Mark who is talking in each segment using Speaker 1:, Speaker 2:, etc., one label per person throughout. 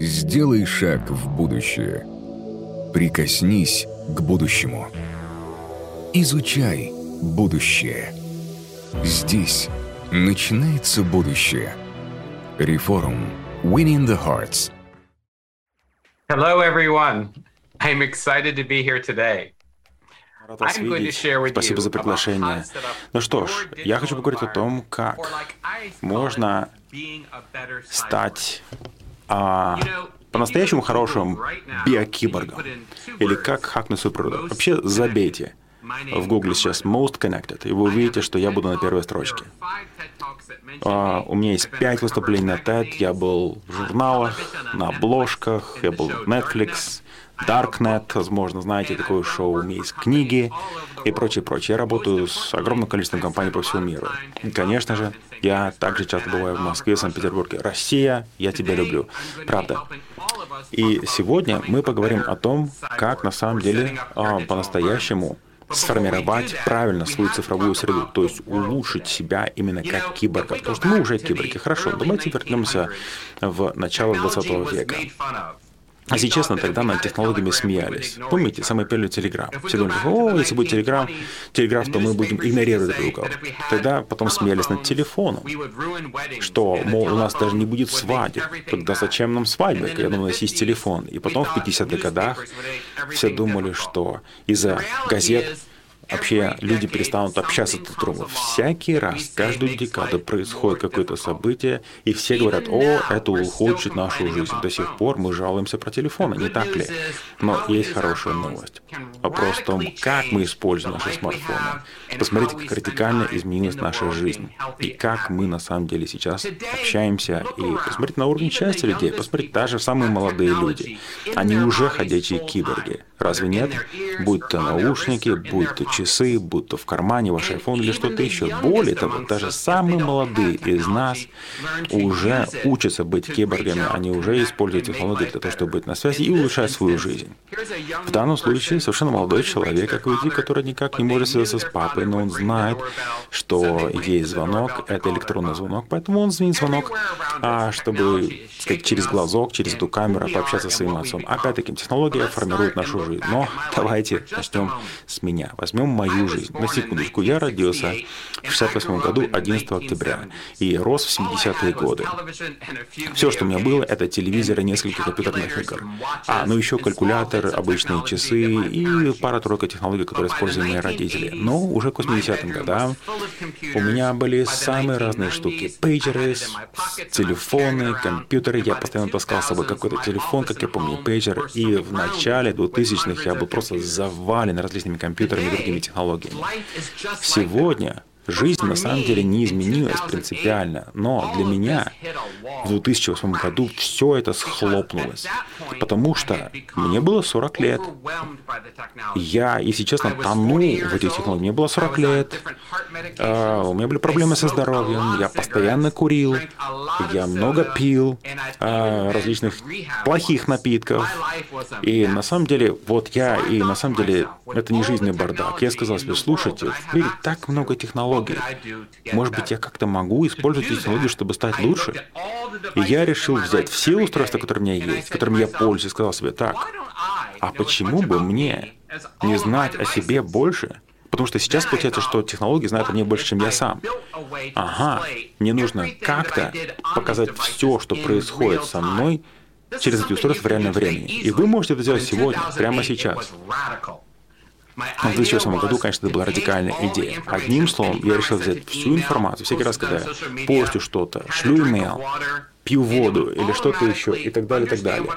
Speaker 1: Сделай шаг в будущее. Прикоснись к будущему. Изучай будущее. Здесь начинается будущее. Реформ. Winning the Hearts.
Speaker 2: Hello, everyone. I'm excited to be here today.
Speaker 3: Рад вас видеть. Спасибо за приглашение. Ну что ж, я хочу поговорить о том, как можно стать а, по-настоящему хорошим биокиборгом. Или как хакнуть свою природу. Вообще забейте в Гугле сейчас Most Connected, и вы увидите, что я буду на первой строчке. А, у меня есть пять выступлений на TED, я был в журналах, на обложках, я был в Netflix, Darknet, возможно, знаете, такое шоу, у меня есть книги и прочее, прочее. Я работаю с огромным количеством компаний по всему миру. И, конечно же, я также часто бываю в Москве, Санкт-Петербурге. Россия, я тебя люблю. Правда. И сегодня мы поговорим о том, как на самом деле а, по-настоящему сформировать правильно свою цифровую среду, то есть улучшить себя именно как киборга. Потому что мы уже киборги. Хорошо, давайте вернемся в начало 20 века. Если честно, тогда над технологиями смеялись. Помните, самый первый телеграм? Все думали, о, если будет телеграм, телеграф, то мы будем игнорировать друг друга. Тогда потом смеялись над телефоном, что, мол, у нас даже не будет свадеб. Тогда зачем нам свадьбы, когда у нас есть телефон? И потом в 50-х годах все думали, что из-за газет вообще люди перестанут общаться друг с другом. Всякий раз, каждую декаду происходит какое-то событие, и все говорят, о, это ухудшит нашу жизнь. До сих пор мы жалуемся про телефоны, не так ли? Но есть хорошая новость. Вопрос в том, как мы используем наши смартфоны. Посмотрите, как радикально изменилась наша жизнь. И как мы на самом деле сейчас общаемся. И посмотрите на уровень части людей. Посмотрите, даже самые молодые люди. Они уже ходячие киборги. Разве нет? Будь то наушники, будь то часы, будь то в кармане ваш iPhone или что-то еще. Более того, даже самые молодые из нас уже учатся быть киборгами, они уже используют технологии для того, чтобы быть на связи и улучшать свою жизнь. В данном случае совершенно молодой человек, как вы который никак не может связаться с папой, но он знает, что есть звонок, это электронный звонок, поэтому он звонит звонок, а, чтобы сказать, через глазок, через эту камеру пообщаться с своим отцом. Опять-таки, технология формирует нашу жизнь. Но давайте начнем с меня. Возьмем мою жизнь. На секундочку, я родился в 68 году 11 октября и рос в 70-е годы. Все, что у меня было, это телевизор и несколько компьютерных игр. А, ну еще калькулятор, обычные часы и пара-тройка технологий, которые используют мои родители. Но уже к 80-м годам у меня были самые разные штуки. Пейджеры, телефоны, компьютеры. Я постоянно таскал с собой какой-то телефон, как я помню, пейджер. И в начале 2000-х я был просто завален различными компьютерами и другими технологиями. Сегодня Жизнь на самом деле не изменилась принципиально, но для меня в 2008 году все это схлопнулось, потому что мне было 40 лет. Я, если честно, тону в этих технологиях. Мне было 40 лет, а, у меня были проблемы со здоровьем, я постоянно курил, я много пил а, различных плохих напитков. И на самом деле, вот я, и на самом деле, это не жизненный бардак. Я сказал себе, слушайте, в мире так много технологий, технологии. Может быть, я как-то могу использовать технологию, чтобы стать лучше? И я решил взять все устройства, которые у меня есть, которыми я пользуюсь, сказал себе, так, а почему бы мне не знать о себе больше, Потому что сейчас получается, что технологии знают о мне больше, чем я сам. Ага, мне нужно как-то показать все, что происходит со мной через эти устройства в реальном времени. И вы можете это сделать сегодня, прямо сейчас. В 2008 году, конечно, это была радикальная идея. Одним словом, я решил взять всю информацию, всякий раз, когда я постю что-то, шлю имейл, пью воду или что-то еще и так далее, и так далее,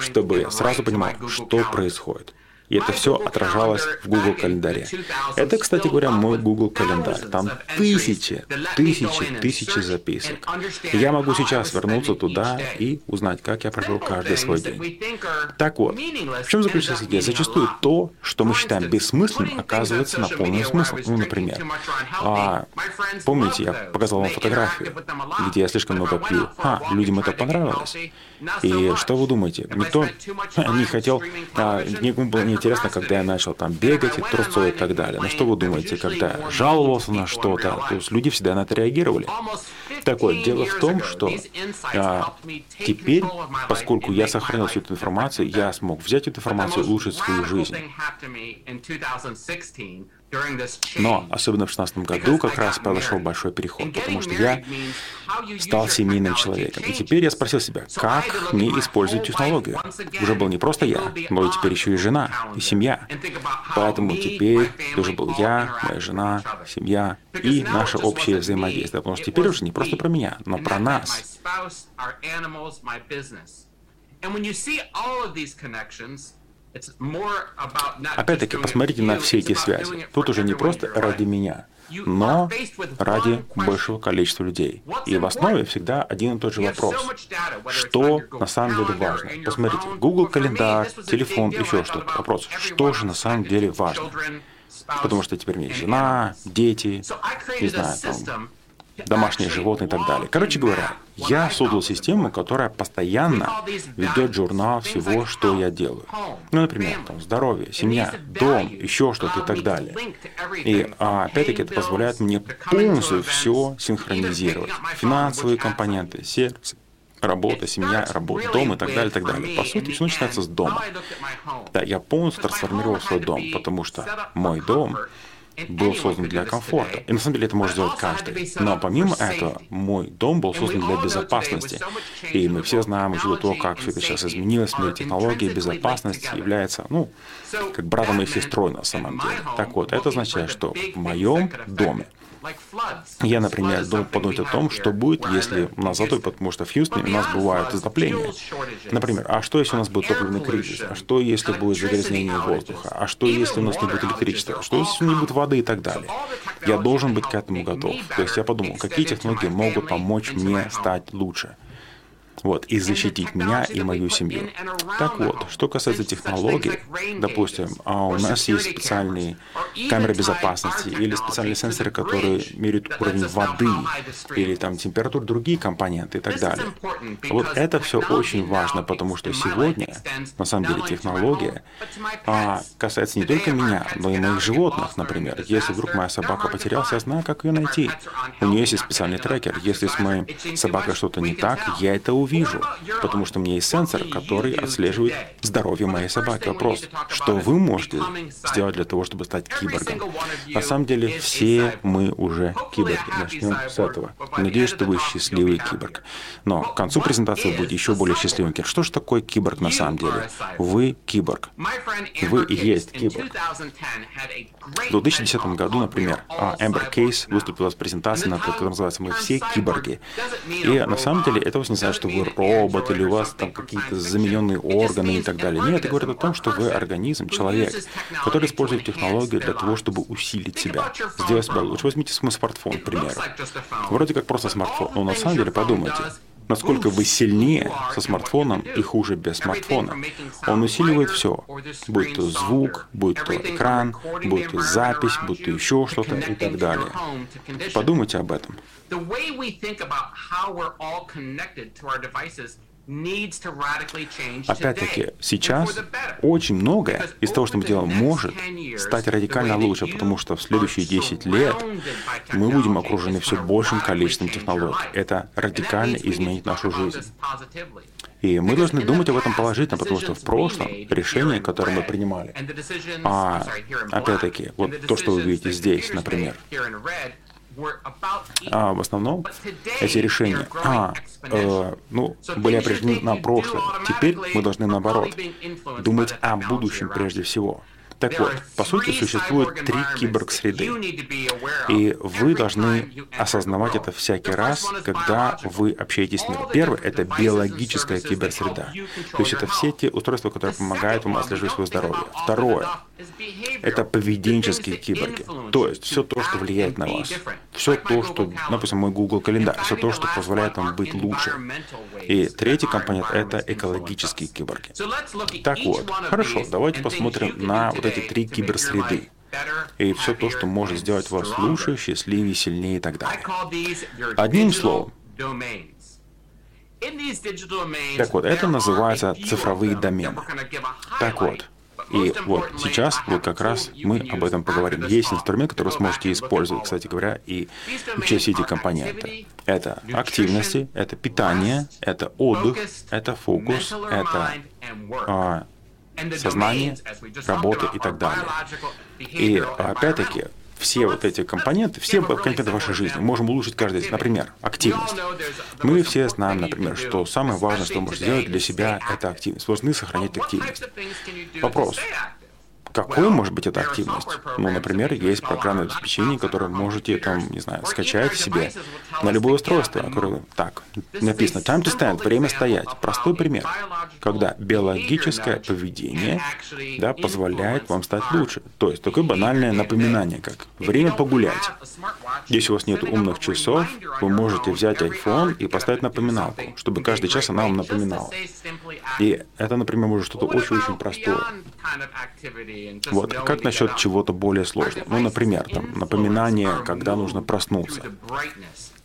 Speaker 3: чтобы я сразу понимал, что происходит. И это все отражалось в Google календаре. Это, кстати говоря, мой Google календарь. Там тысячи, тысячи, тысячи записок. И я могу сейчас вернуться туда и узнать, как я провел каждый свой день. Так вот, в чем заключается идея? Зачастую то, что мы считаем бессмысленным, оказывается наполненным смыслом. Ну, например, а, помните, я показал вам фотографию, где я слишком много пью. А, людям это понравилось. И что вы думаете? Никто не хотел, а, никому было не интересно, когда я начал там бегать и трусцой и так далее. Но что вы думаете, когда я жаловался на что-то, то есть люди всегда на это реагировали. Так вот, дело в том, что а, теперь, поскольку я сохранил всю эту информацию, я смог взять эту информацию и улучшить свою жизнь. Но особенно в 2016 году как раз произошел большой переход, потому что я стал семейным человеком. И теперь я спросил себя, как мне использовать технологию. Уже был не просто я, но и теперь еще и жена, и семья. Поэтому теперь тоже был я, моя жена, семья и наше общее взаимодействие. Потому что теперь уже не просто про меня, но про нас. Опять-таки, посмотрите на все эти связи. Тут уже не просто ради меня, но ради большего количества людей. И в основе всегда один и тот же вопрос. Что на самом деле важно? Посмотрите, Google календарь, телефон, еще что-то. Вопрос, что же на самом деле важно? Потому что теперь у меня есть жена, дети, не знаю, там, домашние животные и так далее. Короче говоря, я создал систему, которая постоянно ведет журнал всего, что я делаю. Ну, например, там, здоровье, семья, дом, еще что-то и так далее. И а, опять-таки это позволяет мне полностью все синхронизировать. Финансовые компоненты, сердце, работа, семья, работа, дом и так далее, и так далее. По сути, все начинается с дома. Да, я полностью трансформировал свой дом, потому что мой дом был создан для комфорта. И на самом деле это может сделать каждый. Но помимо этого, мой дом был создан для безопасности. И мы все знаем, учитывая то, как все это сейчас изменилось, в мире технологий, безопасность является, ну, как братом и сестрой на самом деле. Так вот, это означает, что в моем доме я, например, думал подумать о том, что будет, если у нас потому что в Хьюстоне у нас бывают затопления. Например, а что, если у нас будет топливный кризис? А что, если будет загрязнение воздуха? А что, если у нас не будет электричества? Что, если не будет воды и так далее? Я должен быть к этому готов. То есть я подумал, какие технологии могут помочь мне стать лучше вот, и защитить меня и мою семью. Так вот, что касается технологий, допустим, а у нас есть специальные камеры безопасности или специальные сенсоры, которые меряют уровень воды или там температуру, другие компоненты и так далее. Вот это все очень важно, потому что сегодня, на самом деле, технология а, касается не только меня, но и моих животных, например. Если вдруг моя собака потерялась, я знаю, как ее найти. У нее есть специальный трекер. Если с моей собакой что-то не так, я это увижу вижу, потому что у меня есть сенсор, который отслеживает здоровье моей собаки. Вопрос, что вы можете сделать для того, чтобы стать киборгом? На самом деле, все мы уже киборги. Начнем с этого. Надеюсь, что вы счастливый киборг. Но к концу презентации вы будете еще более счастливым. Что же такое киборг на самом деле? Вы киборг. Вы и есть киборг. В 2010 году, например, Эмбер Кейс выступила с презентацией, на которой называется «Мы все киборги». И на самом деле это не значит, что вы робот или у вас там какие-то замененные органы и так далее. Нет, это говорит о том, что вы организм, человек, который использует технологию для того, чтобы усилить себя, сделать себя лучше. Возьмите смартфон, к примеру. Вроде как просто смартфон, но на самом деле подумайте, насколько вы сильнее со смартфоном и хуже без смартфона. Он усиливает все, будь то звук, будь то экран, будь то запись, будь то еще что-то и так далее. Подумайте об этом. Опять-таки, сейчас очень многое из того, что мы делаем, может стать радикально лучше, потому что в следующие 10 лет мы будем окружены все большим количеством технологий. Это радикально изменит нашу жизнь. И мы должны думать об этом положительно, потому что в прошлом решения, которые мы принимали, а опять-таки, вот то, что вы видите здесь, например, а, в основном эти решения а, э, ну, были определены на прошлое. Теперь мы должны, наоборот, думать о будущем прежде всего. Так вот, по сути, существует три киборг-среды. И вы должны осознавать это всякий раз, когда вы общаетесь с миром. Первое — это биологическая киберсреда. То есть это все те устройства, которые помогают вам отслеживать свое здоровье. Второе — это поведенческие киборги. То есть все то, что влияет на вас. Все то, что, допустим, мой Google календарь, все то, что позволяет вам быть лучше. И третий компонент — это экологические киборги. Так вот, хорошо, давайте посмотрим на вот эти три киберсреды и все то, что может сделать вас лучше, счастливее, сильнее и так далее. Одним словом, так вот, это называется цифровые домены. Так вот, И вот сейчас вот как раз мы об этом поговорим. Есть инструмент, который сможете использовать, кстати говоря, и учесть эти компоненты. Это активности, это питание, это отдых, это фокус, это а, сознание, работа и так далее. И опять-таки, все вот эти компоненты, все компоненты вашей жизни можем улучшить каждый из Например, активность. Мы все знаем, например, что самое важное, что вы можете сделать для себя, это активность. Вы должны сохранять активность. Вопрос. Какой может быть эта активность? Ну, например, есть программное обеспечение, которое можете, там, не знаю, скачать себе на любое устройство, которое так, написано time to stand, время стоять. Простой пример, когда биологическое поведение да, позволяет вам стать лучше. То есть такое банальное напоминание, как время погулять. Если у вас нет умных часов, вы можете взять iPhone и поставить напоминалку, чтобы каждый час она вам напоминала. И это, например, может что-то очень-очень простое. Вот. Как насчет чего-то более сложного? Ну, например, там, напоминание, когда нужно проснуться.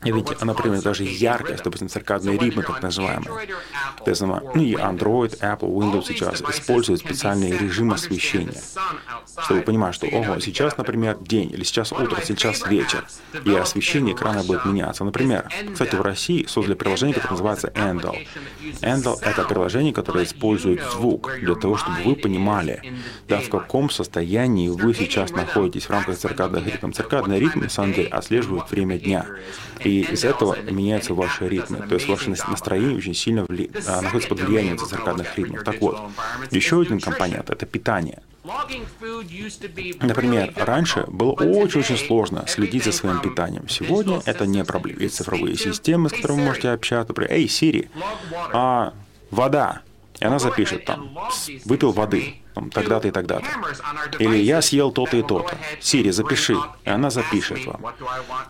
Speaker 3: Видите, например, даже яркость, допустим, циркадные ритмы, так называемые. То есть, ну и Android, Apple, Windows сейчас используют специальные режимы освещения, чтобы понимать, что, ого, сейчас, например, день, или сейчас утро, сейчас вечер, и освещение экрана будет меняться. Например, кстати, в России создали приложение, которое называется Endel. Endel — это приложение, которое использует звук для того, чтобы вы понимали, да, в каком состоянии вы сейчас находитесь в рамках циркадных ритмов. Циркадные ритмы, на самом деле, отслеживают время дня. И из этого меняются ваши ритмы. То есть ваше настроение очень сильно вли... А, находится под влиянием циркадных ритмов. Так вот, еще один компонент — это питание. Например, раньше было очень-очень сложно следить за своим питанием. Сегодня это не проблема. Есть цифровые системы, с которыми вы можете общаться. Например, «Эй, Сири, а, вода!» И она запишет там, выпил воды тогда-то и тогда-то. Или я съел то-то и то-то. Сири, запиши. И она запишет вам.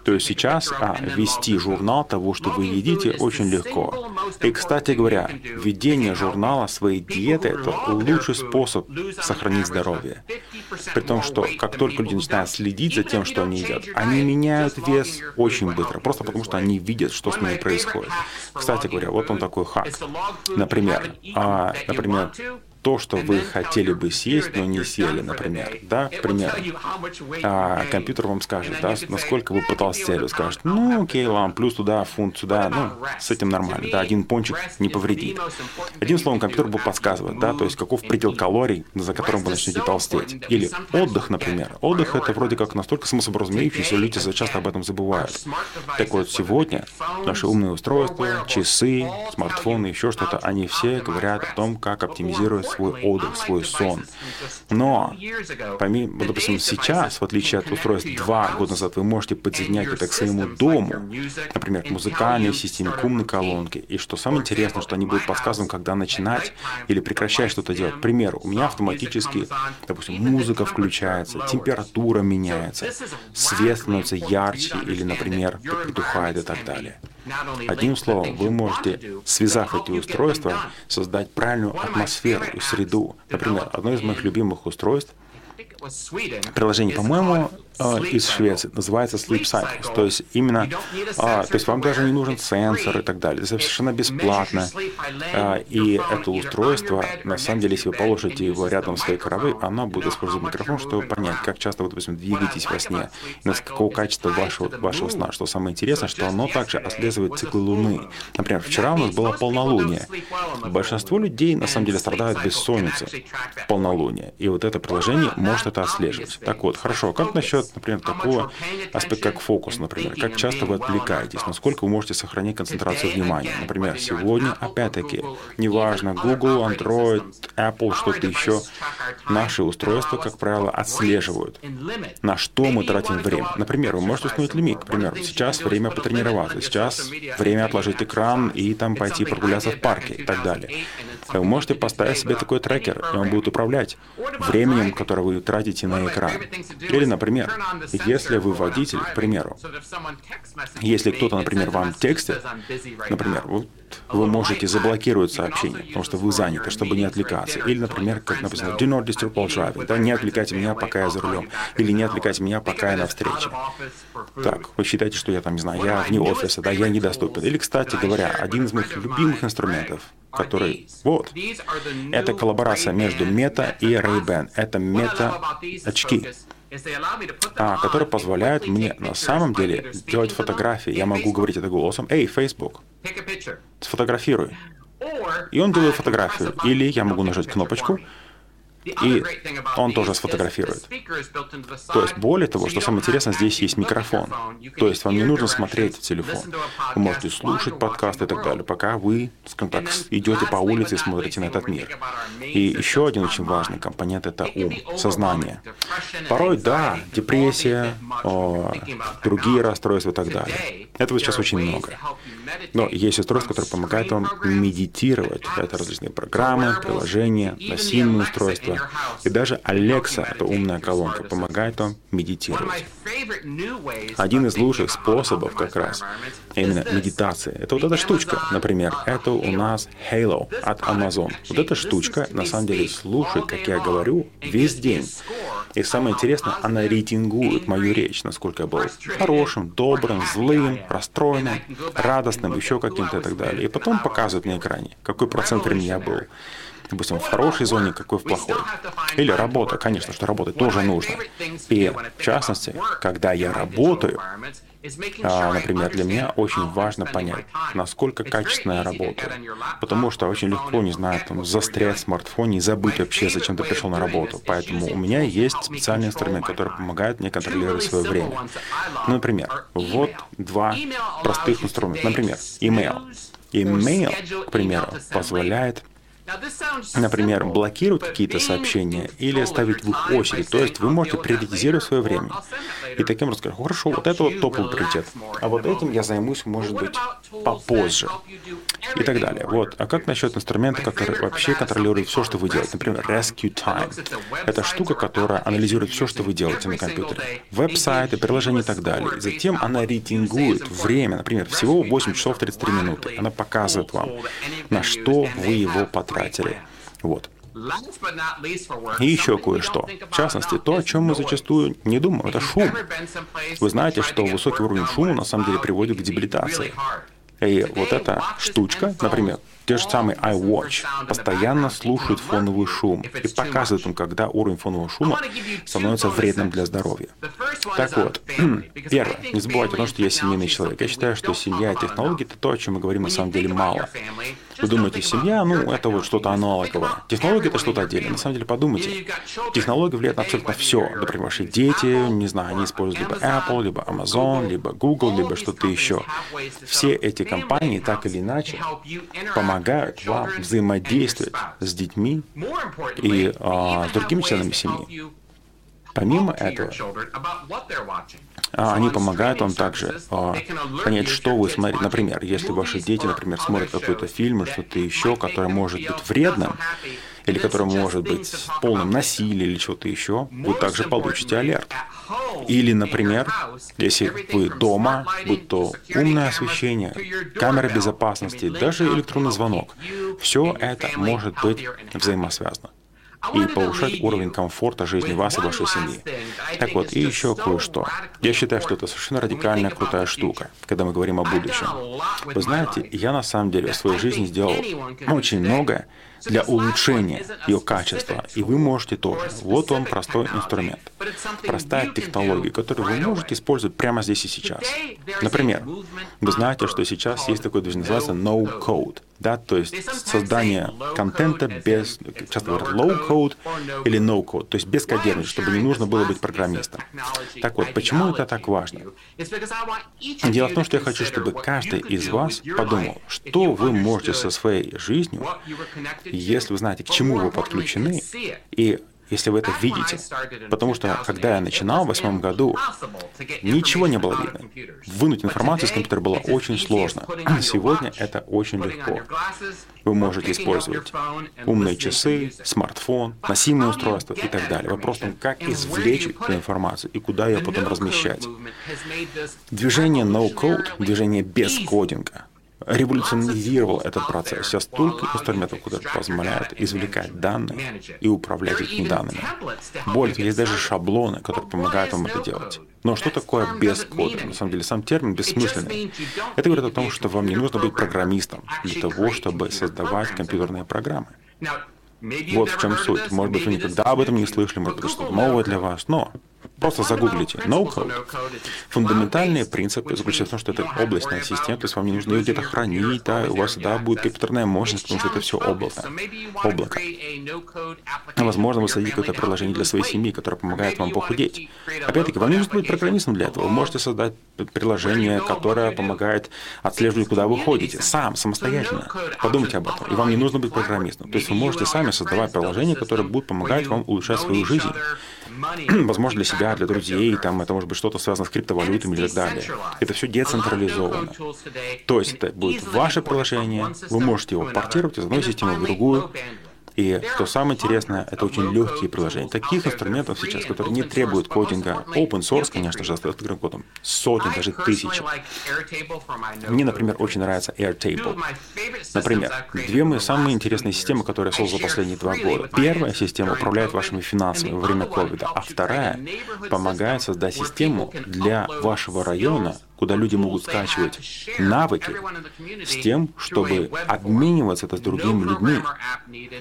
Speaker 3: То есть сейчас а, вести журнал того, что вы едите, очень легко. И, кстати говоря, ведение журнала своей диеты – это лучший способ сохранить здоровье. При том, что как только люди начинают следить за тем, что они едят, они меняют вес очень быстро, просто потому что они видят, что с ними происходит. Кстати говоря, вот он такой хак. Например, а, например, то, что вы хотели бы съесть, но не съели, например. Да, к примеру. А компьютер вам скажет, да, насколько вы потолстели. Скажет, ну, окей, ладно, плюс туда, фунт сюда, ну, с этим нормально. Да, один пончик не повредит. Одним словом, компьютер будет подсказывать, да, то есть каков предел калорий, за которым вы начнете толстеть. Или отдых, например. Отдых это вроде как настолько самосообразумеющийся, люди часто об этом забывают. Так вот, сегодня наши умные устройства, часы, смартфоны, еще что-то, они все говорят о том, как оптимизировать свой отдых, свой сон. Но, помимо, допустим, сейчас, в отличие от устройств два года назад, вы можете подсоединять это к своему дому, например, к музыкальной системе, к умной колонке. И что самое интересное, что они будут подсказывать, когда начинать или прекращать что-то делать. К примеру, у меня автоматически, допустим, музыка включается, температура меняется, свет становится ярче или, например, притухает и так далее. Одним словом, вы можете, связав эти устройства, создать правильную атмосферу и среду. Например, одно из моих любимых устройств приложение, по-моему, из Швеции, называется Sleep Cycles. То есть именно, а, то есть вам даже не нужен сенсор и так далее. Это совершенно бесплатно. А, и это устройство, на самом деле, если вы положите его рядом с своей коровой, оно будет использовать микрофон, чтобы понять, как часто вы, допустим, двигаетесь во сне, на какого качества вашего, вашего сна. Что самое интересное, что оно также отслеживает циклы Луны. Например, вчера у нас было полнолуние. Большинство людей, на самом деле, страдают бессонницей в полнолуние. И вот это приложение может это отслеживать. Так вот, хорошо, как насчет например, такого аспекта, как фокус, например. Как часто вы отвлекаетесь, насколько вы можете сохранить концентрацию внимания. Например, сегодня, опять-таки, неважно, Google, Android, Apple, что-то еще, наши устройства, как правило, отслеживают, на что мы тратим время. Например, вы можете установить лимит, к примеру, сейчас время потренироваться, сейчас время отложить экран и там пойти прогуляться в парке и так далее. Вы можете поставить себе такой трекер, и он будет управлять временем, которое вы тратите на экран. Или, например, если вы водитель, к примеру, если кто-то, например, вам текстит, например, вы вы можете заблокировать сообщение, потому что вы заняты, чтобы не отвлекаться. Или, например, как написано, do not disturb while driving, да, не отвлекайте меня, пока я за рулем. Или не отвлекайте меня, пока я на встрече. Так, вы считаете, что я там, не знаю, я вне офиса, да, я недоступен. Или, кстати говоря, один из моих любимых инструментов, который, вот, это коллаборация между Мета и Ray-Ban. Это Мета-очки а, которые позволяют мне на самом деле делать фотографии. Я могу говорить это голосом. Эй, Facebook, сфотографируй. И он делает фотографию. Или я могу нажать кнопочку, и он тоже сфотографирует. То есть, более того, что самое интересное, здесь есть микрофон. То есть, вам не нужно смотреть в телефон. Вы можете слушать подкаст и так далее, пока вы, скажем так, идете по улице и смотрите на этот мир. И еще один очень важный компонент — это ум, сознание. Порой, да, депрессия, о, другие расстройства и так далее. Этого сейчас очень много. Но есть устройства, которые помогают вам медитировать. Это различные программы, приложения, носимые устройства, устройства. И даже Alexa, эта умная колонка, помогает вам медитировать. Один из лучших способов как раз именно медитации, это вот эта штучка, например, это у нас Halo от Amazon. Вот эта штучка на самом деле слушает, как я говорю, весь день. И самое интересное, она рейтингует мою речь, насколько я был хорошим, добрым, злым, расстроенным, радостным, еще каким-то и так далее. И потом показывает на экране, какой процент времени я был допустим, в хорошей зоне, какой в плохой. Или работа, конечно, что работать тоже нужно. И в частности, когда я работаю, а, например, для меня очень важно понять, насколько качественно я работаю. Потому что очень легко, не знаю, там, застрять в смартфоне и забыть вообще, зачем ты пришел на работу. Поэтому у меня есть специальный инструмент, который помогает мне контролировать свое время. Ну, например, вот два простых инструмента. Например, email. Email, к примеру, позволяет Например, блокировать какие-то сообщения или ставить в их очередь. То есть вы можете приоритизировать свое время. И таким образом сказать, хорошо, вот это вот топовый приоритет. А вот этим я займусь, может быть, попозже. И так далее. Вот. А как насчет инструмента, который вообще контролирует все, что вы делаете? Например, Rescue Time. Это штука, которая анализирует все, что вы делаете на компьютере. Веб-сайты, приложения и так далее. Затем она рейтингует время, например, всего 8 часов 33 минуты. Она показывает вам, на что вы его потратили. Вот. И еще кое-что. В частности, то, о чем мы зачастую не думаем, это шум. Вы знаете, что высокий уровень шума на самом деле приводит к дебилитации. И вот эта штучка, например, те же самые iWatch постоянно слушают фоновый шум и показывают им, когда уровень фонового шума становится вредным для здоровья. Так вот, первое, не забывайте о том, что я семейный человек. Я считаю, что семья и технологии — это то, о чем мы говорим на самом деле мало. Вы думаете, семья, ну, это вот что-то аналоговое. Технология — это что-то отдельное. На самом деле, подумайте. Технология влияет на абсолютно все. Например, ваши дети, не знаю, они используют либо Apple, либо Amazon, либо Google, либо что-то еще. Все эти компании так или иначе помогают вам взаимодействовать с детьми и а, с другими членами семьи. Помимо этого, а, они помогают вам также а, понять, что вы смотрите. Например, если ваши дети, например, смотрят какой-то фильм или что-то еще, которое может быть вредным, или которое может быть полным насилием или что-то еще, вы также получите алерт. Или, например, если вы дома, будь то умное освещение, камера безопасности, даже электронный звонок, все это может быть взаимосвязано и повышать уровень комфорта жизни вас и вашей семьи. Так вот, и еще кое-что. Я считаю, что это совершенно радикальная крутая штука, когда мы говорим о будущем. Вы знаете, я на самом деле в своей жизни сделал очень многое, для улучшения ее качества. И вы можете тоже. Вот вам простой инструмент. Простая технология, которую вы можете использовать прямо здесь и сейчас. Например, вы знаете, что сейчас есть такое движение, называется no-code. Да, то есть создание контента без, часто говорят, low code или no code, то есть без кодирования, чтобы не нужно было быть программистом. Так вот, почему это так важно? Дело в том, что я хочу, чтобы каждый из вас подумал, что вы можете со своей жизнью если вы знаете, к чему вы подключены, и если вы это видите. Потому что, когда я начинал в восьмом году, ничего не было видно. Вынуть информацию из компьютера было очень сложно. Сегодня это очень легко. Вы можете использовать умные часы, смартфон, носимые устройства и так далее. Вопрос в том, как извлечь эту информацию и куда ее потом размещать. Движение no-code, движение без кодинга, революционизировал этот процесс. Сейчас столько инструментов, которые позволяют извлекать данные и управлять этими данными. Более того, есть даже шаблоны, которые помогают вам это делать. Но что такое без кода? На самом деле, сам термин бессмысленный. Это говорит о том, что вам не нужно быть программистом для того, чтобы создавать компьютерные программы. Вот в чем суть. Может быть, вы никогда об этом не слышали, может быть, это что-то новое для вас, но Просто загуглите no-code. Фундаментальные принципы заключаются в том, что это облачная система, то есть вам не нужно ее где-то хранить, да, у вас всегда будет компьютерная мощность, потому что это все облако. облако. Возможно, вы создадите какое-то приложение для своей семьи, которое помогает вам похудеть. Опять-таки, вам не нужно быть программистом для этого. Вы можете создать приложение, которое помогает отслеживать, куда вы ходите, сам, самостоятельно. Подумайте об этом. И вам не нужно быть программистом. То есть вы можете сами создавать приложение, которое будет помогать вам улучшать свою жизнь. Возможно, для себя, для друзей, там это может быть что-то связано с криптовалютами и так далее. Это все децентрализовано. То есть это будет ваше приложение, вы можете его портировать из одной системы в другую, и что самое интересное, это очень легкие приложения. Таких инструментов сейчас, которые не требуют кодинга, open source, конечно же, с открытым кодом, сотни, даже тысячи. Мне, например, очень нравится Airtable. Например, две мои самые интересные системы, которые я создал последние два года. Первая система управляет вашими финансами во время ковида, а вторая помогает создать систему для вашего района, куда люди могут скачивать навыки с тем, чтобы обмениваться это с другими людьми.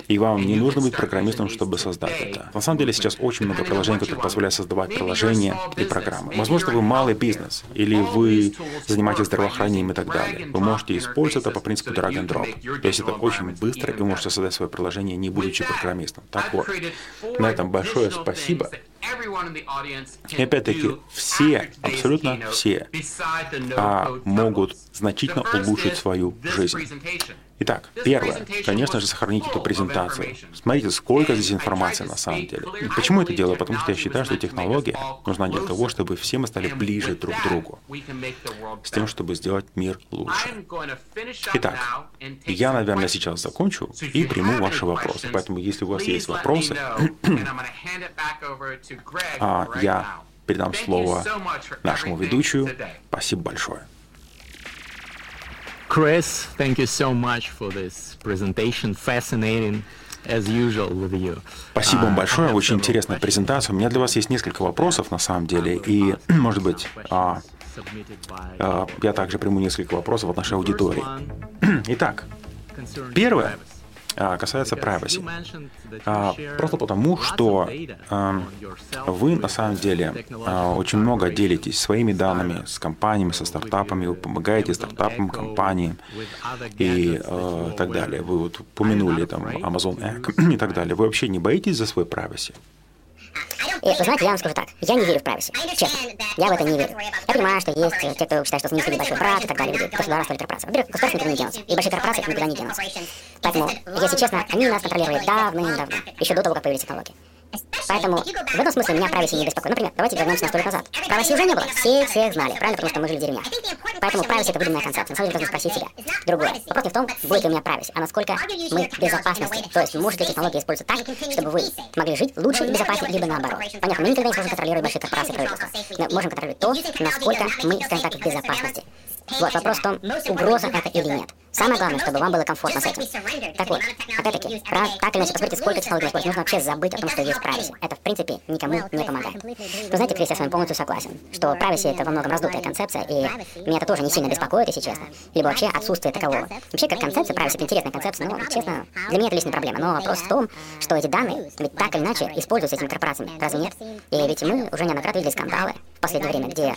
Speaker 3: И вам не нужно быть программистом, чтобы создать это. На самом деле сейчас очень много приложений, которые позволяют создавать приложения и программы. Возможно, вы малый бизнес, или вы занимаетесь здравоохранением и так далее. Вы можете использовать это по принципу drag and drop. То есть это очень быстро, и вы можете создать свое приложение, не будучи программистом. Так вот, на этом большое спасибо. И опять-таки, все, абсолютно все, а, могут значительно улучшить свою жизнь. Итак, первое, конечно же, сохраните эту презентацию. Смотрите, сколько здесь информации на самом деле. И почему это делаю? Потому что я считаю, что технология нужна для того, чтобы все мы стали ближе друг к другу, с тем, чтобы сделать мир лучше. Итак, я, наверное, сейчас закончу и приму ваши вопросы. Поэтому, если у вас есть вопросы, а, я передам слово нашему ведущему. Спасибо большое.
Speaker 4: Chris, thank you so much for this presentation. Fascinating. As usual with you.
Speaker 3: Спасибо вам uh, большое, очень интересная презентация. У меня для вас есть несколько вопросов на самом деле, и, может быть, а, а, я также приму несколько вопросов от нашей аудитории. Итак, первое а, касается privacy. А, просто потому, что а, вы на самом деле очень много делитесь своими данными с компаниями, со стартапами, вы помогаете стартапам, компаниям и так далее. Вы вот упомянули там Amazon Egg и так далее. Вы вообще не боитесь за свой privacy?
Speaker 5: И, вы знаете, я вам скажу так, я не верю в privacy, честно. Я в это не верю. Я понимаю, что есть те, кто считает, что снизили большой брат и так далее, люди, государство или корпорация. Во-первых, государство никуда не денется, и большие корпорации никуда не денутся. Поэтому, если честно, они нас контролируют давным-давно, еще до того, как появились технологии. Поэтому в этом смысле меня privacy не беспокоит. Например, давайте вернемся на сто лет назад. Privacy уже не было. Все всех знали, правильно? Потому что мы жили в деревнях. Поэтому privacy — это выдуманная концепция. На самом деле, нужно спросить себя. Другое. Вопрос не в том, будет ли у меня privacy, а насколько мы в безопасности. То есть, может ли технология использоваться так, чтобы вы могли жить лучше и безопаснее, либо наоборот. Понятно, мы никогда не сможем контролировать большие корпорации и правительства. Мы можем контролировать то, насколько мы, скажем так, в безопасности. Вот вопрос в том, угроза это или нет. Самое главное, чтобы вам было комфортно с этим. Так вот, опять-таки, так или иначе, посмотрите, сколько технологий используется. Нужно вообще забыть о том, что есть privacy. Это, в принципе, никому не помогает. Вы знаете, Крис, я с вами полностью согласен, что privacy — это во многом раздутая концепция, и меня это тоже не сильно беспокоит, если честно. Либо вообще отсутствие такового. Вообще, как концепция, privacy — это интересная концепция, но, честно, для меня это лишняя проблема. Но вопрос в том, что эти данные ведь так или иначе используются этими корпорациями. Разве нет? И ведь мы уже неоднократно видели скандалы в последнее время, где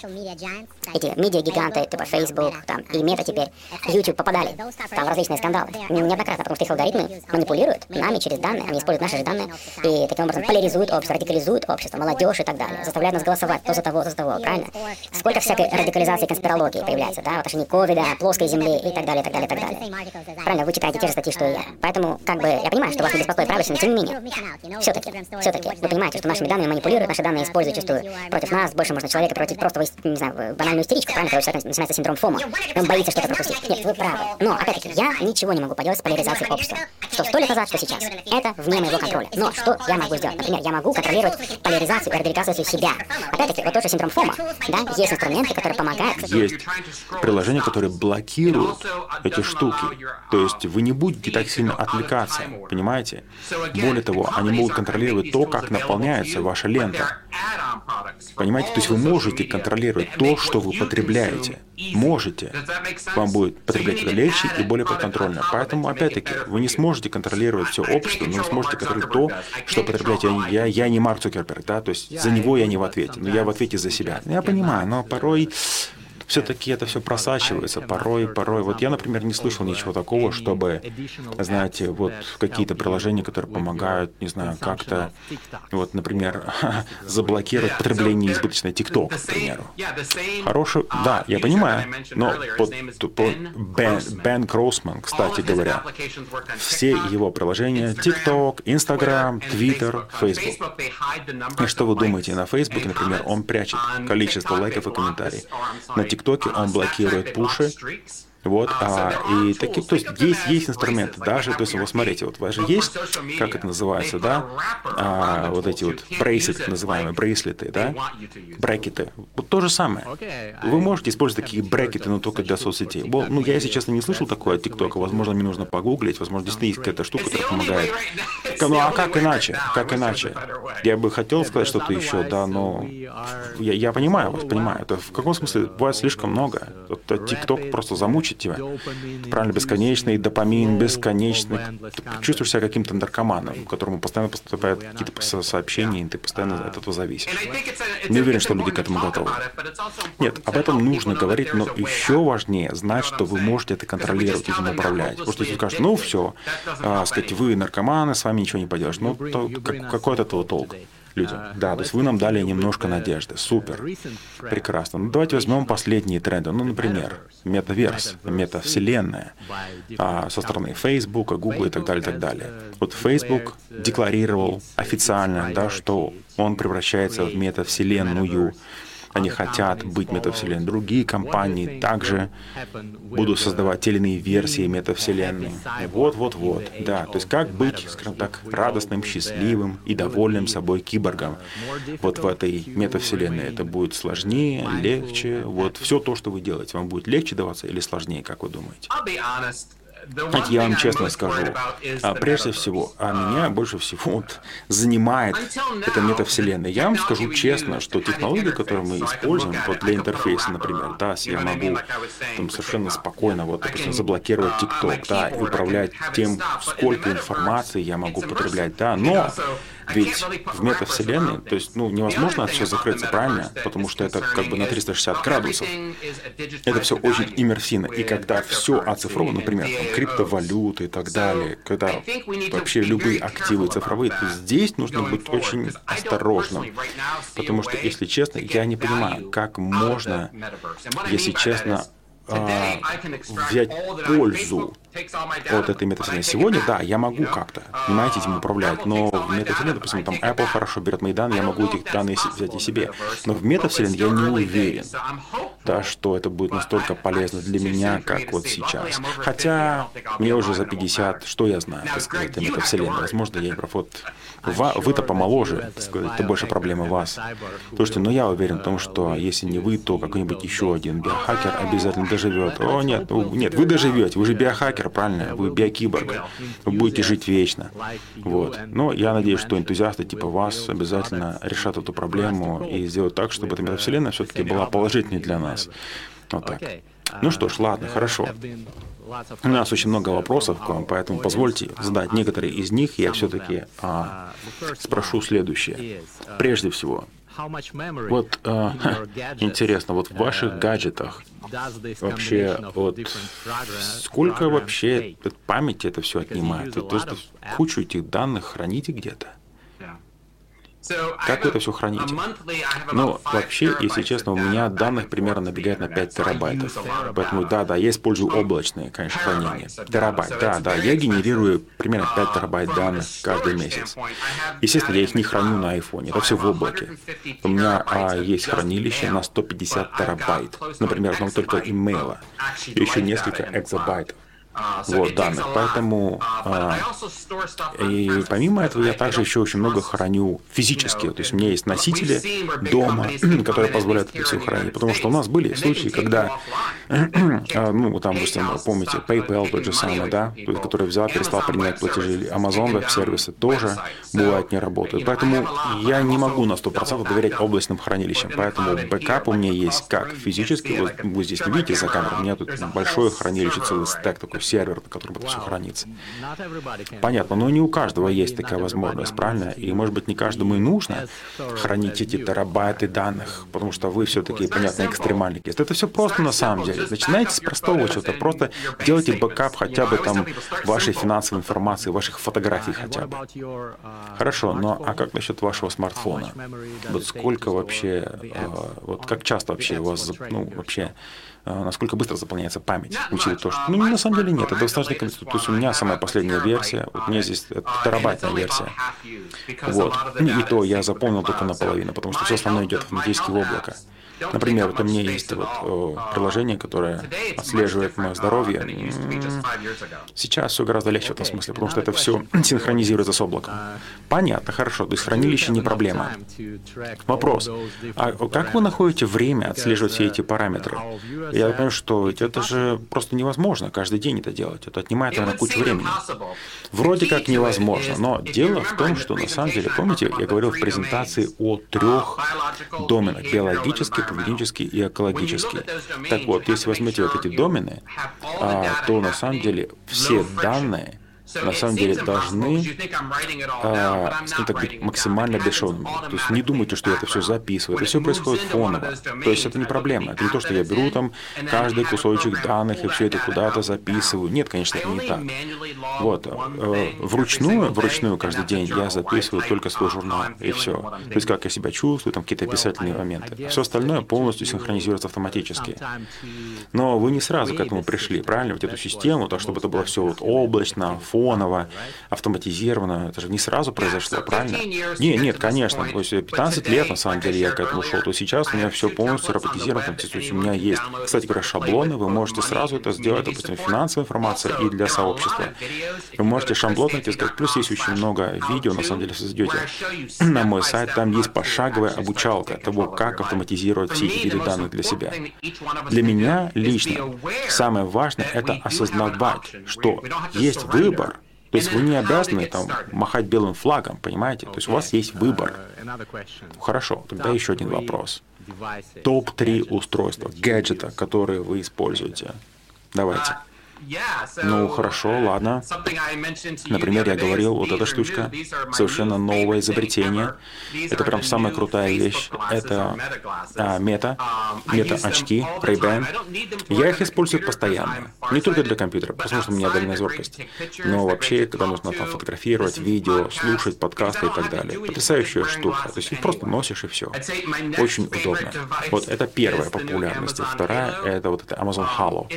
Speaker 5: эти медиа-гиганты, типа Facebook, там, и Мета теперь, YouTube попадали там в различные скандалы. Неоднократно, потому что их алгоритмы манипулируют нами через данные, они используют наши же данные и таким образом поляризуют общество, радикализуют общество, молодежь и так далее, заставляют нас голосовать то за того, то за того, правильно? Сколько всякой радикализации конспирологии появляется, да, вот не ковида, плоской земли и так далее, так далее, так далее. Правильно, вы читаете те же статьи, что и я. Поэтому, как бы, я понимаю, что вас не беспокоит privacy, но тем не менее, все-таки, все-таки, вы понимаете, что нашими данными манипулируют, наши данные используют чувствую против нас, больше можно человека превратить просто в, не знаю, в банальную истеричку, правильно? Когда у начинается синдром ФОМа, он боится что-то пропустить. Нет, вы правы. Но, опять-таки, я ничего не могу поделать с поляризацией общества. Что сто лет назад, что сейчас. Это вне моего контроля. Но что я могу сделать? Например, я могу контролировать поляризацию и радикализацию себя. Опять-таки, вот тот же синдром ФОМа, да, есть инструменты, которые помогают.
Speaker 3: Есть приложения, которые блокируют эти штуки. То есть вы не будете так сильно отвлекаться, понимаете? Более того, они могут контролировать то, как наполняется ваша лента. Понимаете? То есть вы можете контролировать то, что вы потребляете. Можете. Вам будет потреблять это легче и более подконтрольно. Поэтому, опять-таки, вы не сможете контролировать все общество, но вы сможете контролировать то, что потребляете. Я, я не Марк Цукерберг, да, то есть за него я не в ответе, но я в ответе за себя. Я понимаю, но порой все-таки это все просачивается порой, порой. Вот я, например, не слышал ничего такого, чтобы, знаете, вот какие-то приложения, которые помогают, не знаю, как-то, вот, например, заблокировать потребление избыточное TikTok, к примеру. Хороший, да, я понимаю, но под, Бен, Бен Кроссман, кстати говоря, все его приложения TikTok, Instagram, Twitter, Facebook. И что вы думаете, на Facebook, например, он прячет количество лайков и комментариев. На ТикТоке он блокирует пуши, вот, а, и такие, то есть есть, есть инструменты, даже, то есть, вот смотрите, вот у вас же есть, как это называется, да, а, вот эти вот брейслеты, называемые брейслеты, да, брекеты, вот то же самое. Вы можете использовать такие брекеты, но только для соцсетей. Well, ну, я, если честно, не слышал такое от ТикТока, возможно, мне нужно погуглить, возможно, действительно есть какая-то штука, которая помогает. Ну, а как иначе? Как иначе? Я бы хотел сказать что-то еще, да, но я, я понимаю вас, понимаю. Это в каком смысле бывает слишком много. ТикТок просто замучит тебя. Правильно, бесконечный допамин, бесконечный. Ты чувствуешь себя каким-то наркоманом, которому постоянно поступают какие-то сообщения, и ты постоянно от этого зависишь. Не уверен, что люди к этому готовы. Нет, об этом нужно говорить, но еще важнее знать, что вы можете это контролировать, этим управлять. Потому что если скажут, ну все, а, сказать, вы наркоманы, с вами ничего не пойдешь. Ну, то, как, какой от этого толк? Людям. Да, то есть вы нам дали немножко надежды. Супер. Прекрасно. Ну, давайте возьмем последние тренды. Ну, например, метаверс, метавселенная а, со стороны Facebook, Google и так далее, и так далее. Вот Facebook декларировал официально, да, что он превращается в метавселенную. Они хотят быть метавселенной. Другие компании также будут создавать те или иные версии метавселенной. Вот-вот-вот. Да, то есть как быть, скажем так, радостным, счастливым и довольным собой киборгом вот в этой метавселенной. Это будет сложнее, легче. Вот все то, что вы делаете, вам будет легче даваться или сложнее, как вы думаете? Я вам честно скажу, а прежде всего, а меня больше всего вот занимает эта метавселенная. Я вам скажу честно, что технологии, которые мы используем вот для интерфейса, например, да, я могу там совершенно спокойно, вот, допустим, заблокировать TikTok, да, и управлять тем, сколько информации я могу потреблять, да, но ведь в метавселенной, то есть, ну, невозможно все закрыться, правильно? Потому что это как бы на 360 градусов. Это все очень иммерсивно. И когда все оцифровано, например, там, криптовалюты и так далее, когда вообще любые активы цифровые, то здесь нужно быть очень осторожным. Потому что, если честно, я не понимаю, как можно, если честно, а, взять пользу от этой метавселенной. Сегодня, да, я могу как-то, понимаете, этим управлять, но в метавселенной, допустим, там Apple хорошо берет мои данные, я могу этих данные взять и себе. Но в метавселенной я не уверен, да, что это будет настолько полезно для меня, как вот сейчас. Хотя мне уже за 50, что я знаю, так сказать, о метавселенной. Возможно, я. Вот вы-то помоложе, так сказать, это больше проблема вас. Слушайте, но я уверен в том, что если не вы, то какой-нибудь еще один биохакер обязательно доживет. О, нет, нет, вы доживете, вы же биохакер, правильно? Вы биокиборг. Вы будете жить вечно. Вот. Но я надеюсь, что энтузиасты типа вас обязательно решат эту проблему и сделают так, чтобы эта метавселенная все-таки была положительной для нас. Вот так. Ну что ж, ладно, хорошо. У нас очень много вопросов к вам, поэтому позвольте задать некоторые из них. Я все-таки а, спрошу следующее. Прежде всего, вот э, интересно, вот в ваших гаджетах вообще вот сколько вообще памяти это все отнимает? Вы просто кучу этих данных храните где-то? Как это все храните? Ну, вообще, если честно, у меня данных примерно набегает на 5 терабайтов. Поэтому да, да, я использую облачные, конечно, хранение. Терабайт, да, да, я генерирую примерно 5 терабайт данных каждый месяц. Естественно, я их не храню на айфоне, это все в облаке. У меня а, есть хранилище на 150 терабайт, например, но только имейла, и еще несколько экзобайтов. А, вот, данных. Поэтому а, и помимо этого я также еще очень много храню физически. То есть у меня есть носители дома, которые позволяют это все хранить. Потому что у нас были случаи, когда, а, ну, там, допустим, помните, PayPal тот же самый, да, который взял, перестал принимать платежи, Amazon веб-сервисы тоже бывает не работают. Поэтому я не могу на 100% доверять облачным хранилищам. Поэтому бэкап у меня есть как физически, вот вы здесь не видите за камерой, у меня тут большое хранилище, целый стек такой сервер, на котором это все хранится. Понятно, но не у каждого есть такая возможность, правильно? И, может быть, не каждому и нужно хранить эти терабайты данных, потому что вы все-таки, понятно, экстремальники. Это все просто на самом деле. Начинайте с простого чего-то, просто делайте бэкап хотя бы там вашей финансовой информации, ваших фотографий хотя бы. Хорошо, но а как насчет вашего смартфона? Вот сколько вообще, э, вот как часто вообще у вас, ну, вообще а, насколько быстро заполняется память, учитывая то, что... Ну, на самом деле нет, это достаточно. То есть у меня самая последняя версия, вот у меня здесь терабайтная версия. Вот. Ну, и то я заполнил только наполовину, потому что все остальное идет в облако. Например, вот у меня есть вот приложение, которое отслеживает мое здоровье. Сейчас все гораздо легче в этом смысле, потому что это все синхронизируется с облаком. Понятно, хорошо, то есть хранилище не проблема. Вопрос, а как вы находите время отслеживать все эти параметры? Я понимаю, что это же просто невозможно каждый день это делать. Это отнимает, наверное, кучу времени. Вроде как невозможно, но дело в том, что на самом деле, помните, я говорил в презентации о трех доменах. Биологический, поведенческий и экологический. Так вот, если возьмете вот эти домены, а, то на самом деле все данные на самом деле должны, а, скажем так, быть максимально бесшовными. То есть не думайте, что я это все записываю. Это все происходит фоново. То есть это не проблема. Это не то, что я беру там каждый кусочек данных и все это куда-то записываю. Нет, конечно, это не так. Вот. Э, вручную, вручную каждый день я записываю только свой журнал, и все. То есть как я себя чувствую, там какие-то описательные моменты. Все остальное полностью синхронизируется автоматически. Но вы не сразу к этому пришли, правильно? Вот эту систему, так чтобы это было все вот облачно, фон фоново, автоматизировано. Это же не сразу произошло, правильно? Не, нет, конечно. То есть 15 лет, на самом деле, я к этому шел. То сейчас у меня все полностью роботизировано. То есть у меня есть, кстати говоря, шаблоны. Вы можете сразу это сделать, допустим, финансовая информация и для сообщества. Вы можете шаблон найти, сказать. Плюс есть очень много видео, на самом деле, создадете на мой сайт. Там есть пошаговая обучалка того, как автоматизировать все эти виды данных для себя. Для меня лично самое важное — это осознавать, что есть выбор, то есть вы не обязаны там махать белым флагом, понимаете? То есть у вас есть выбор. Хорошо, тогда еще один вопрос. Топ-3 устройства, гаджета, которые вы используете. Давайте. Ну, хорошо, ладно. Например, я говорил, вот эта штучка, совершенно новое изобретение. Это прям самая крутая вещь. Это а, мета, мета-очки, Ray-Ban. Я их использую постоянно. Не только для компьютера, потому что у меня дальняя зоркость. Но вообще, когда нужно там фотографировать, видео, слушать подкасты и так далее. Потрясающая штука. То есть их просто носишь и все. Очень удобно. Вот это первая популярность. Вторая — это вот это Amazon Halo.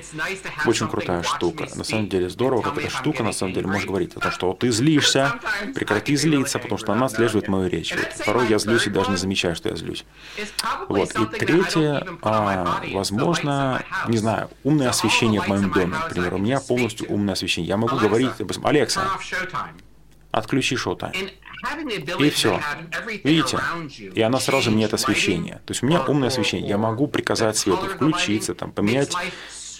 Speaker 3: Очень крутая штука штука. На самом деле здорово, как эта штука на самом деле может говорить о том, что ты злишься, прекрати злиться, потому что она отслеживает мою речь. Вот. Порой я злюсь и даже не замечаю, что я злюсь. Вот. И третье, а, возможно, не знаю, умное освещение в моем доме. Например, у меня полностью умное освещение. Я могу говорить, допустим, Алекса, отключи шоу-тайм. И все. Видите? И она сразу мне это освещение. То есть у меня умное освещение. Я могу приказать свету включиться, там, поменять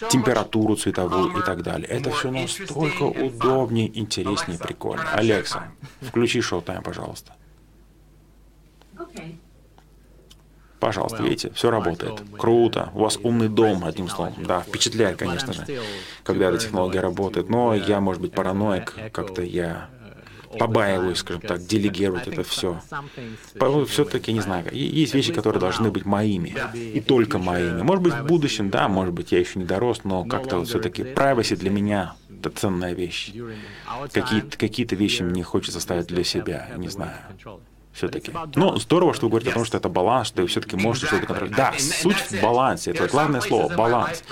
Speaker 3: температуру цветовую и так далее. Это все настолько удобнее, интереснее, прикольно. Алекса, включи шоу-тайм, пожалуйста. Пожалуйста, видите, все работает. Круто. У вас умный дом, одним словом. Да, впечатляет, конечно же, когда эта технология работает. Но я, может быть, параноик, как-то я побаиваюсь, скажем так, делегировать это все. Все-таки, не знаю, есть вещи, которые должны быть моими, и только моими. Может быть, в будущем, да, может быть, я еще не дорос, но как-то вот все-таки privacy для меня — это ценная вещь. Какие-то какие вещи мне хочется ставить для себя, не знаю. все-таки. Ну, здорово, что вы говорите о том, что это баланс, что вы все-таки можете что-то контролировать. Да, суть в балансе, это главное слово, баланс.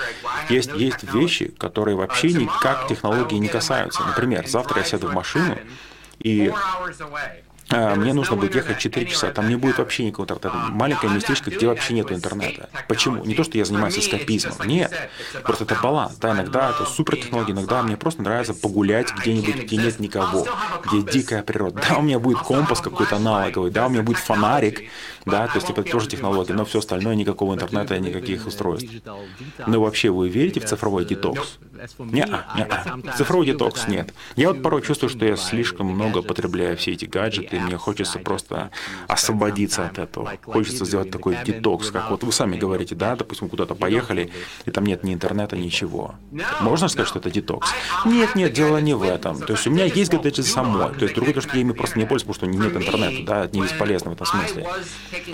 Speaker 3: Есть, есть вещи, которые вообще никак технологии не касаются. Например, завтра я сяду в машину, и а, мне нужно будет ехать 4 часа, там не будет вообще никакого интернета. Маленькое местечко, где вообще нет интернета. Почему? Не то, что я занимаюсь эскапизмом, нет. Просто это баланс. Да, иногда это супер технология, иногда мне просто нравится погулять где-нибудь, где нет никого, где дикая природа. Да, у меня будет компас какой-то аналоговый, да, у меня будет фонарик, да, то есть это тоже технология, но все остальное никакого интернета, никаких устройств. Но вообще вы верите в цифровой детокс? Нет, нет. Цифровой детокс нет. Я вот порой чувствую, что я слишком много потребляю все эти гаджеты, и мне хочется просто освободиться от этого. Хочется сделать такой детокс, как вот вы сами говорите, да, допустим, куда-то поехали, и там нет ни интернета, ничего. Можно сказать, что это детокс? Нет, нет, дело не в этом. То есть у меня есть гаджеты самой. То есть другое то, что я ими просто не пользуюсь, потому что нет интернета, да, не бесполезно в этом смысле.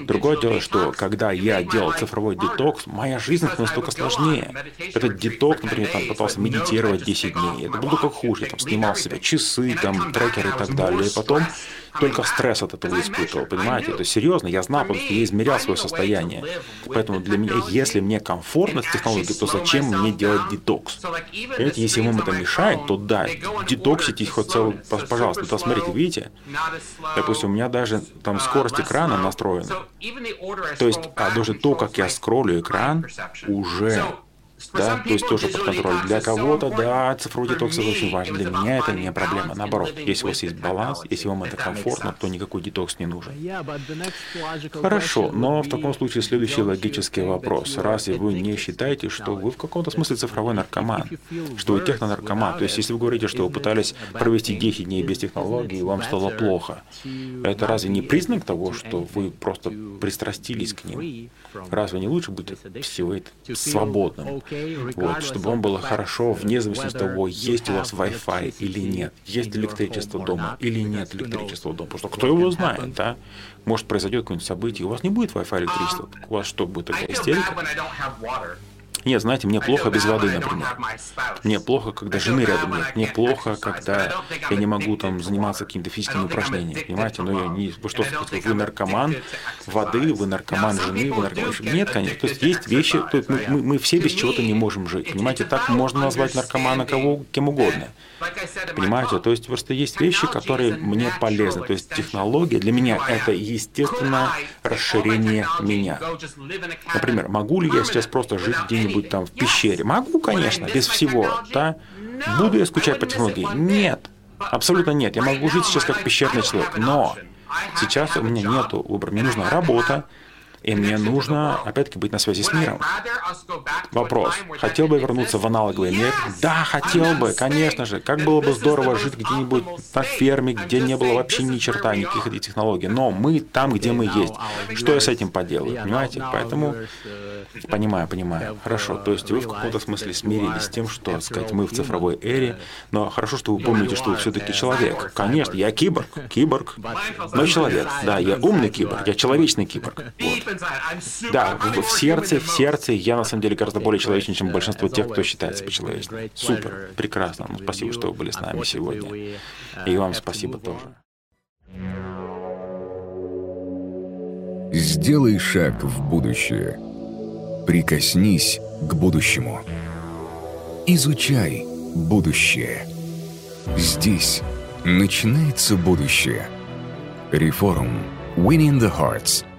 Speaker 3: Другое дело, что когда я делал цифровой детокс, моя жизнь настолько сложнее. Этот детокс, например, там пытался медитировать 10 дней. Это было как хуже. Я там снимал себе часы, там, трекеры и так далее. И потом только стресс от этого испытывал, понимаете? Это серьезно, я знал, потому что я измерял свое состояние. Поэтому для меня, если мне комфортно с технологией, то зачем мне делать детокс? Понимаете, если вам это мешает, то да, детоксите хоть целый, пожалуйста, то смотрите, видите? Допустим, у меня даже там скорость экрана настроена. То есть, а даже то, как я скроллю экран, уже да, то есть тоже под контроль. Для кого-то, да, цифровой детокс это очень важно. Для меня это не проблема. Наоборот, если у вас есть баланс, если вам это комфортно, то никакой детокс не нужен. Хорошо, но в таком случае следующий логический вопрос. Разве вы не считаете, что вы в каком-то смысле цифровой наркоман? Что вы технонаркоман? То есть, если вы говорите, что вы пытались провести 10 дней без технологий, и вам стало плохо, это разве не признак того, что вы просто пристрастились к ним? Разве не лучше быть всего свободным? Вот, чтобы вам было хорошо, вне зависимости от того, есть у вас Wi-Fi или нет, есть электричество дома или нет электричества дома. Потому что кто его знает, да? Может произойдет какое-нибудь событие, у вас не будет Wi-Fi электричества, у вас что, будет такая истерика? Нет, знаете, мне плохо без воды, например. Мне плохо, когда жены рядом нет. Мне плохо, когда я не могу там заниматься какими-то физическими упражнениями. Понимаете? Но я не... Вы что, вы наркоман воды, вы наркоман жены, вы наркоман... Нет, конечно. То есть есть вещи, то есть мы, мы, мы все без чего-то не можем жить. Понимаете? Так можно назвать наркомана кого, кем угодно. Понимаете? То есть просто есть вещи, которые мне полезны. То есть технология для меня это естественное расширение меня. Например, могу ли я сейчас просто жить где-нибудь там в пещере? Могу, конечно, без всего, да? Буду я скучать по технологии? Нет. Абсолютно нет. Я могу жить сейчас как пещерный человек, но сейчас у меня нет выбора. Мне нужна работа, и мне нужно, опять-таки, быть на связи с миром. Вопрос. Хотел бы вернуться в аналоговый мир? Да, хотел бы, конечно же. Как было бы здорово жить где-нибудь на ферме, где не было вообще ни черта, никаких этих технологий. Но мы там, где мы есть. Что я с этим поделаю? Понимаете? Поэтому... Понимаю, понимаю. Хорошо. То есть вы в каком-то смысле смирились с тем, что, так сказать, мы в цифровой эре. Но хорошо, что вы помните, что вы все-таки человек. Конечно, я киборг. Киборг. Но человек. Да, я умный киборг. Я человечный киборг. Вот. Да, в, в сердце, в сердце я на самом деле гораздо более человечный, чем большинство тех, кто считает себя человечным. Супер, прекрасно. Ну, спасибо, что вы были с нами сегодня. И вам спасибо тоже.
Speaker 1: Сделай шаг в будущее. Прикоснись к будущему. Изучай будущее. Здесь начинается будущее. Реформ. Winning the Hearts –